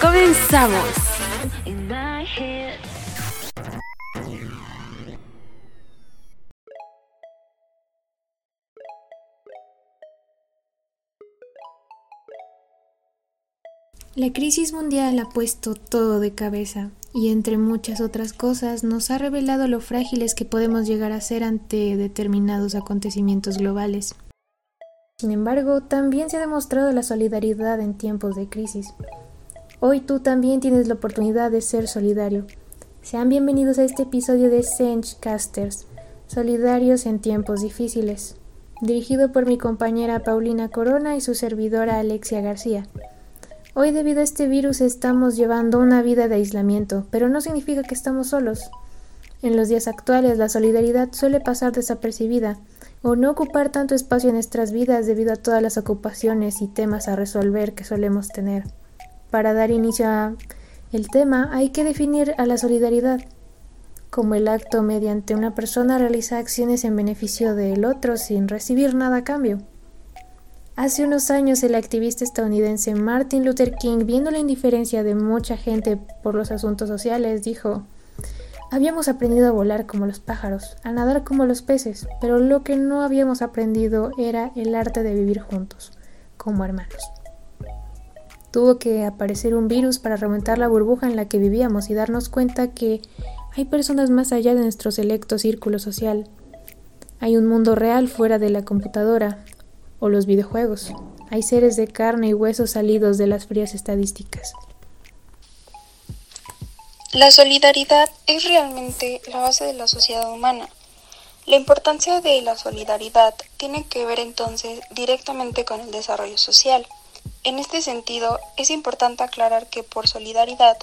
Comenzamos. La crisis mundial ha puesto todo de cabeza y entre muchas otras cosas nos ha revelado lo frágiles que podemos llegar a ser ante determinados acontecimientos globales. Sin embargo, también se ha demostrado la solidaridad en tiempos de crisis. Hoy tú también tienes la oportunidad de ser solidario. Sean bienvenidos a este episodio de Casters, Solidarios en tiempos difíciles, dirigido por mi compañera Paulina Corona y su servidora Alexia García. Hoy debido a este virus estamos llevando una vida de aislamiento, pero no significa que estamos solos. En los días actuales la solidaridad suele pasar desapercibida o no ocupar tanto espacio en nuestras vidas debido a todas las ocupaciones y temas a resolver que solemos tener. Para dar inicio al tema hay que definir a la solidaridad como el acto mediante una persona realiza acciones en beneficio del otro sin recibir nada a cambio. Hace unos años el activista estadounidense Martin Luther King, viendo la indiferencia de mucha gente por los asuntos sociales, dijo Habíamos aprendido a volar como los pájaros, a nadar como los peces, pero lo que no habíamos aprendido era el arte de vivir juntos, como hermanos. Tuvo que aparecer un virus para remontar la burbuja en la que vivíamos y darnos cuenta que hay personas más allá de nuestro selecto círculo social. Hay un mundo real fuera de la computadora o los videojuegos. Hay seres de carne y hueso salidos de las frías estadísticas. La solidaridad es realmente la base de la sociedad humana. La importancia de la solidaridad tiene que ver entonces directamente con el desarrollo social. En este sentido, es importante aclarar que por solidaridad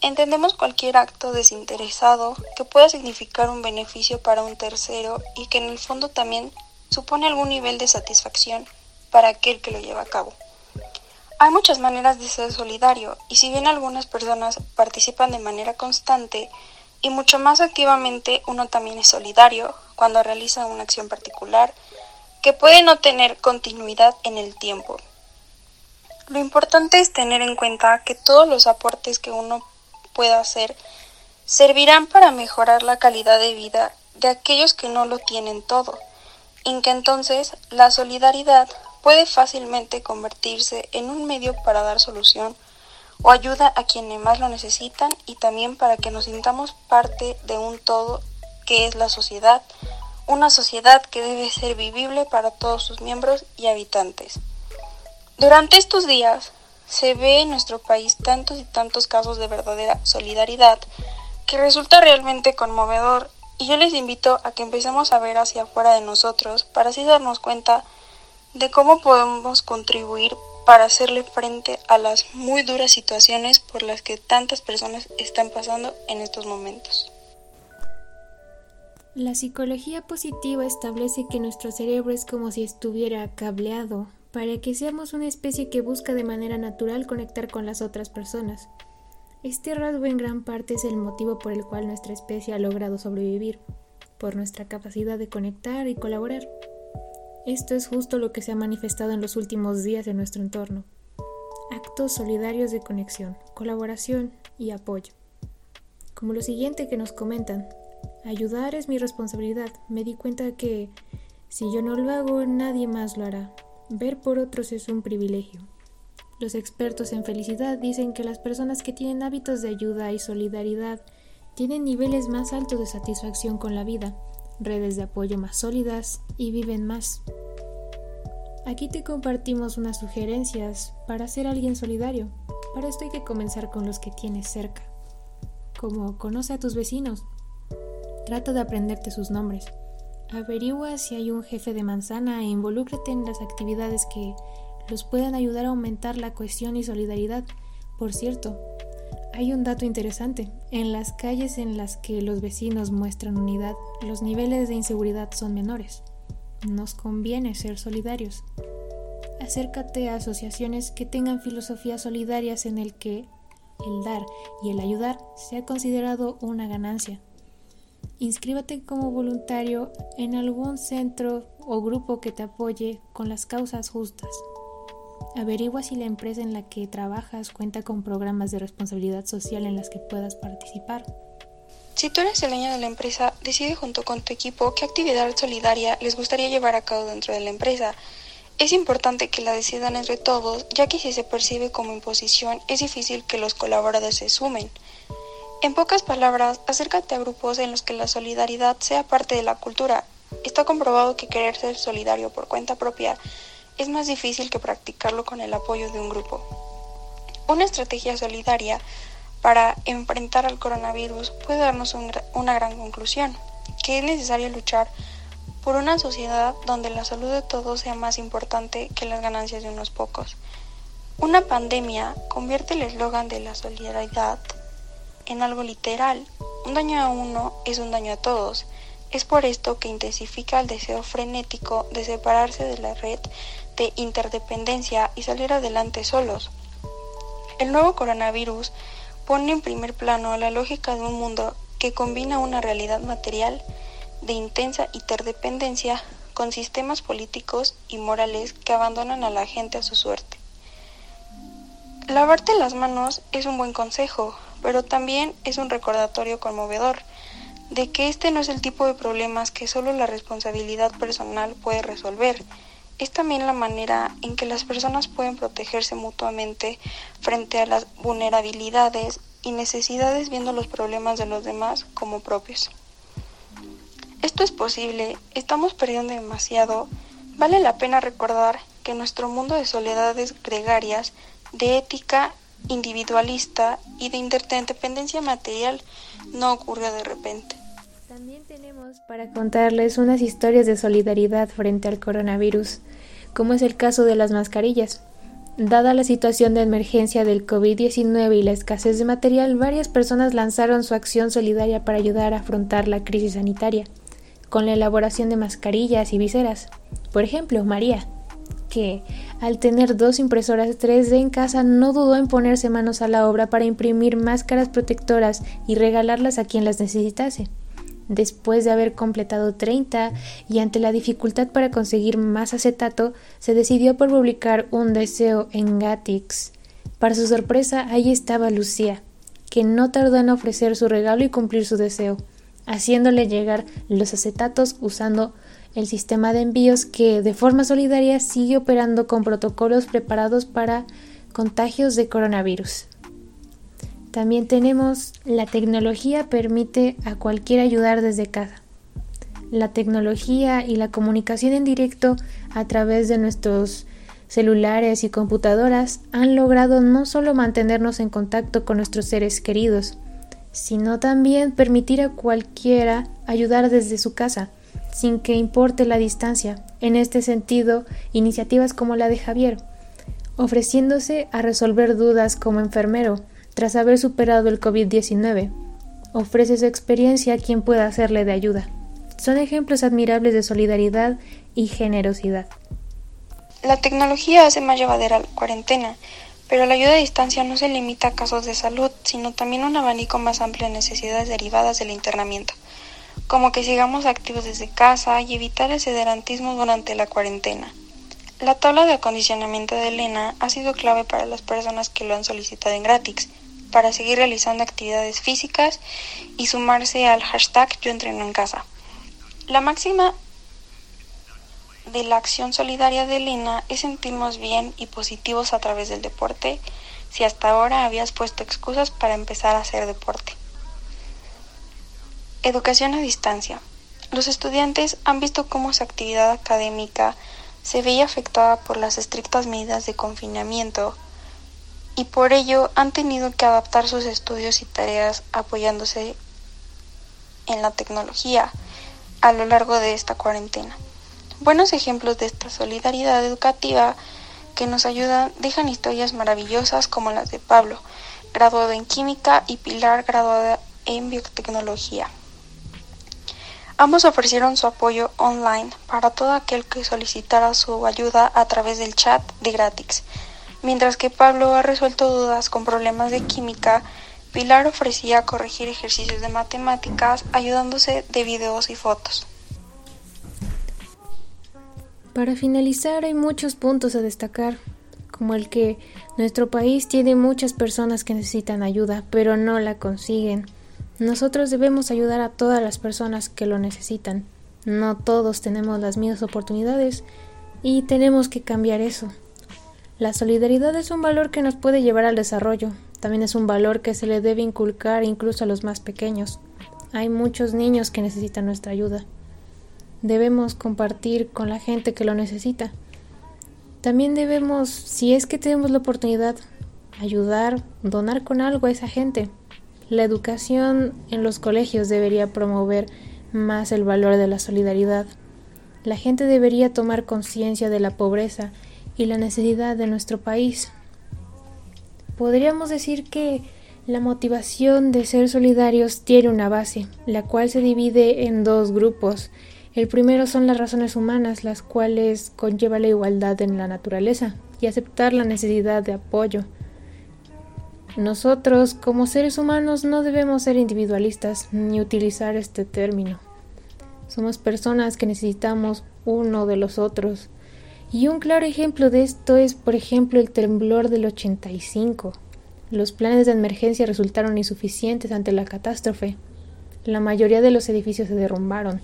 entendemos cualquier acto desinteresado que pueda significar un beneficio para un tercero y que en el fondo también supone algún nivel de satisfacción para aquel que lo lleva a cabo. Hay muchas maneras de ser solidario y si bien algunas personas participan de manera constante y mucho más activamente, uno también es solidario cuando realiza una acción particular que puede no tener continuidad en el tiempo. Lo importante es tener en cuenta que todos los aportes que uno pueda hacer servirán para mejorar la calidad de vida de aquellos que no lo tienen todo, en que entonces la solidaridad puede fácilmente convertirse en un medio para dar solución o ayuda a quienes más lo necesitan y también para que nos sintamos parte de un todo que es la sociedad, una sociedad que debe ser vivible para todos sus miembros y habitantes. Durante estos días se ve en nuestro país tantos y tantos casos de verdadera solidaridad que resulta realmente conmovedor y yo les invito a que empecemos a ver hacia afuera de nosotros para así darnos cuenta de cómo podemos contribuir para hacerle frente a las muy duras situaciones por las que tantas personas están pasando en estos momentos. La psicología positiva establece que nuestro cerebro es como si estuviera cableado para que seamos una especie que busca de manera natural conectar con las otras personas. Este rasgo en gran parte es el motivo por el cual nuestra especie ha logrado sobrevivir, por nuestra capacidad de conectar y colaborar. Esto es justo lo que se ha manifestado en los últimos días en nuestro entorno. Actos solidarios de conexión, colaboración y apoyo. Como lo siguiente que nos comentan, ayudar es mi responsabilidad. Me di cuenta que si yo no lo hago, nadie más lo hará. Ver por otros es un privilegio. Los expertos en felicidad dicen que las personas que tienen hábitos de ayuda y solidaridad tienen niveles más altos de satisfacción con la vida, redes de apoyo más sólidas y viven más. Aquí te compartimos unas sugerencias para ser alguien solidario. Para esto hay que comenzar con los que tienes cerca, como conoce a tus vecinos. Trata de aprenderte sus nombres. Averigua si hay un jefe de manzana e involúcrate en las actividades que los pueden ayudar a aumentar la cohesión y solidaridad. Por cierto, hay un dato interesante. En las calles en las que los vecinos muestran unidad, los niveles de inseguridad son menores. Nos conviene ser solidarios. Acércate a asociaciones que tengan filosofías solidarias en el que el dar y el ayudar sea considerado una ganancia. Inscríbete como voluntario en algún centro o grupo que te apoye con las causas justas. Averigua si la empresa en la que trabajas cuenta con programas de responsabilidad social en las que puedas participar. Si tú eres el dueño de la empresa, decide junto con tu equipo qué actividad solidaria les gustaría llevar a cabo dentro de la empresa. Es importante que la decidan entre todos, ya que si se percibe como imposición, es difícil que los colaboradores se sumen. En pocas palabras, acércate a grupos en los que la solidaridad sea parte de la cultura. Está comprobado que querer ser solidario por cuenta propia es más difícil que practicarlo con el apoyo de un grupo. Una estrategia solidaria para enfrentar al coronavirus puede darnos una gran conclusión, que es necesario luchar por una sociedad donde la salud de todos sea más importante que las ganancias de unos pocos. Una pandemia convierte el eslogan de la solidaridad en algo literal. Un daño a uno es un daño a todos. Es por esto que intensifica el deseo frenético de separarse de la red de interdependencia y salir adelante solos. El nuevo coronavirus pone en primer plano la lógica de un mundo que combina una realidad material de intensa interdependencia con sistemas políticos y morales que abandonan a la gente a su suerte. Lavarte las manos es un buen consejo, pero también es un recordatorio conmovedor de que este no es el tipo de problemas que solo la responsabilidad personal puede resolver, es también la manera en que las personas pueden protegerse mutuamente frente a las vulnerabilidades y necesidades viendo los problemas de los demás como propios. Esto es posible, estamos perdiendo demasiado, vale la pena recordar que nuestro mundo de soledades gregarias, de ética individualista y de interdependencia material no ocurrió de repente. También tenemos para contarles unas historias de solidaridad frente al coronavirus como es el caso de las mascarillas. Dada la situación de emergencia del COVID-19 y la escasez de material, varias personas lanzaron su acción solidaria para ayudar a afrontar la crisis sanitaria, con la elaboración de mascarillas y viseras. Por ejemplo, María, que, al tener dos impresoras 3D en casa, no dudó en ponerse manos a la obra para imprimir máscaras protectoras y regalarlas a quien las necesitase después de haber completado 30 y ante la dificultad para conseguir más acetato, se decidió por publicar un deseo en Gatix. Para su sorpresa, ahí estaba Lucía, que no tardó en ofrecer su regalo y cumplir su deseo, haciéndole llegar los acetatos usando el sistema de envíos que de forma solidaria sigue operando con protocolos preparados para contagios de coronavirus. También tenemos la tecnología permite a cualquiera ayudar desde casa. La tecnología y la comunicación en directo a través de nuestros celulares y computadoras han logrado no solo mantenernos en contacto con nuestros seres queridos, sino también permitir a cualquiera ayudar desde su casa, sin que importe la distancia. En este sentido, iniciativas como la de Javier, ofreciéndose a resolver dudas como enfermero, tras haber superado el COVID-19. Ofrece su experiencia a quien pueda hacerle de ayuda. Son ejemplos admirables de solidaridad y generosidad. La tecnología hace más llevadera la cuarentena, pero la ayuda a distancia no se limita a casos de salud, sino también a un abanico más amplio de necesidades derivadas del internamiento, como que sigamos activos desde casa y evitar el sederantismo durante la cuarentena. La tabla de acondicionamiento de Elena ha sido clave para las personas que lo han solicitado en gratis, para seguir realizando actividades físicas y sumarse al hashtag Yo entreno en casa. La máxima de la acción solidaria de Elena es sentirnos bien y positivos a través del deporte si hasta ahora habías puesto excusas para empezar a hacer deporte. Educación a distancia. Los estudiantes han visto cómo su actividad académica se veía afectada por las estrictas medidas de confinamiento y por ello han tenido que adaptar sus estudios y tareas apoyándose en la tecnología a lo largo de esta cuarentena. Buenos ejemplos de esta solidaridad educativa que nos ayudan dejan historias maravillosas como las de Pablo, graduado en química, y Pilar, graduada en biotecnología. Ambos ofrecieron su apoyo online para todo aquel que solicitara su ayuda a través del chat de gratis. Mientras que Pablo ha resuelto dudas con problemas de química, Pilar ofrecía corregir ejercicios de matemáticas ayudándose de videos y fotos. Para finalizar, hay muchos puntos a destacar, como el que nuestro país tiene muchas personas que necesitan ayuda, pero no la consiguen. Nosotros debemos ayudar a todas las personas que lo necesitan. No todos tenemos las mismas oportunidades y tenemos que cambiar eso. La solidaridad es un valor que nos puede llevar al desarrollo. También es un valor que se le debe inculcar incluso a los más pequeños. Hay muchos niños que necesitan nuestra ayuda. Debemos compartir con la gente que lo necesita. También debemos, si es que tenemos la oportunidad, ayudar, donar con algo a esa gente. La educación en los colegios debería promover más el valor de la solidaridad. La gente debería tomar conciencia de la pobreza y la necesidad de nuestro país. Podríamos decir que la motivación de ser solidarios tiene una base, la cual se divide en dos grupos. El primero son las razones humanas, las cuales conlleva la igualdad en la naturaleza y aceptar la necesidad de apoyo. Nosotros, como seres humanos, no debemos ser individualistas ni utilizar este término. Somos personas que necesitamos uno de los otros. Y un claro ejemplo de esto es, por ejemplo, el temblor del 85. Los planes de emergencia resultaron insuficientes ante la catástrofe. La mayoría de los edificios se derrumbaron,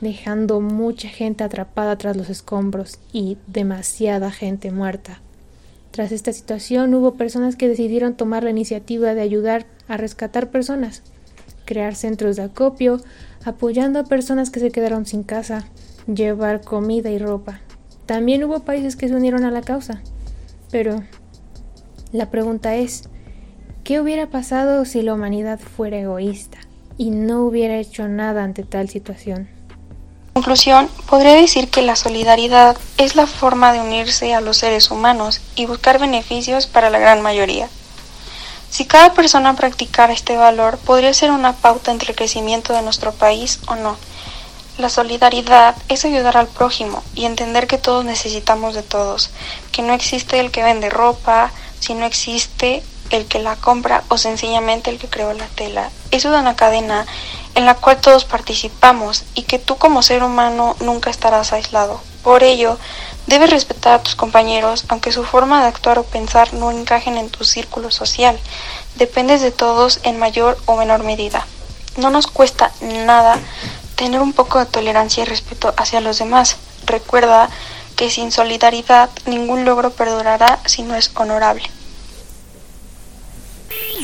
dejando mucha gente atrapada tras los escombros y demasiada gente muerta. Tras esta situación hubo personas que decidieron tomar la iniciativa de ayudar a rescatar personas, crear centros de acopio, apoyando a personas que se quedaron sin casa, llevar comida y ropa. También hubo países que se unieron a la causa. Pero la pregunta es, ¿qué hubiera pasado si la humanidad fuera egoísta y no hubiera hecho nada ante tal situación? Conclusión, podría decir que la solidaridad es la forma de unirse a los seres humanos y buscar beneficios para la gran mayoría. Si cada persona practicara este valor, podría ser una pauta entre el crecimiento de nuestro país o no. La solidaridad es ayudar al prójimo y entender que todos necesitamos de todos, que no existe el que vende ropa, si no existe el que la compra o sencillamente el que creó la tela. Es una cadena en la cual todos participamos y que tú como ser humano nunca estarás aislado. Por ello, debes respetar a tus compañeros aunque su forma de actuar o pensar no encajen en tu círculo social. Dependes de todos en mayor o menor medida. No nos cuesta nada tener un poco de tolerancia y respeto hacia los demás. Recuerda que sin solidaridad ningún logro perdurará si no es honorable.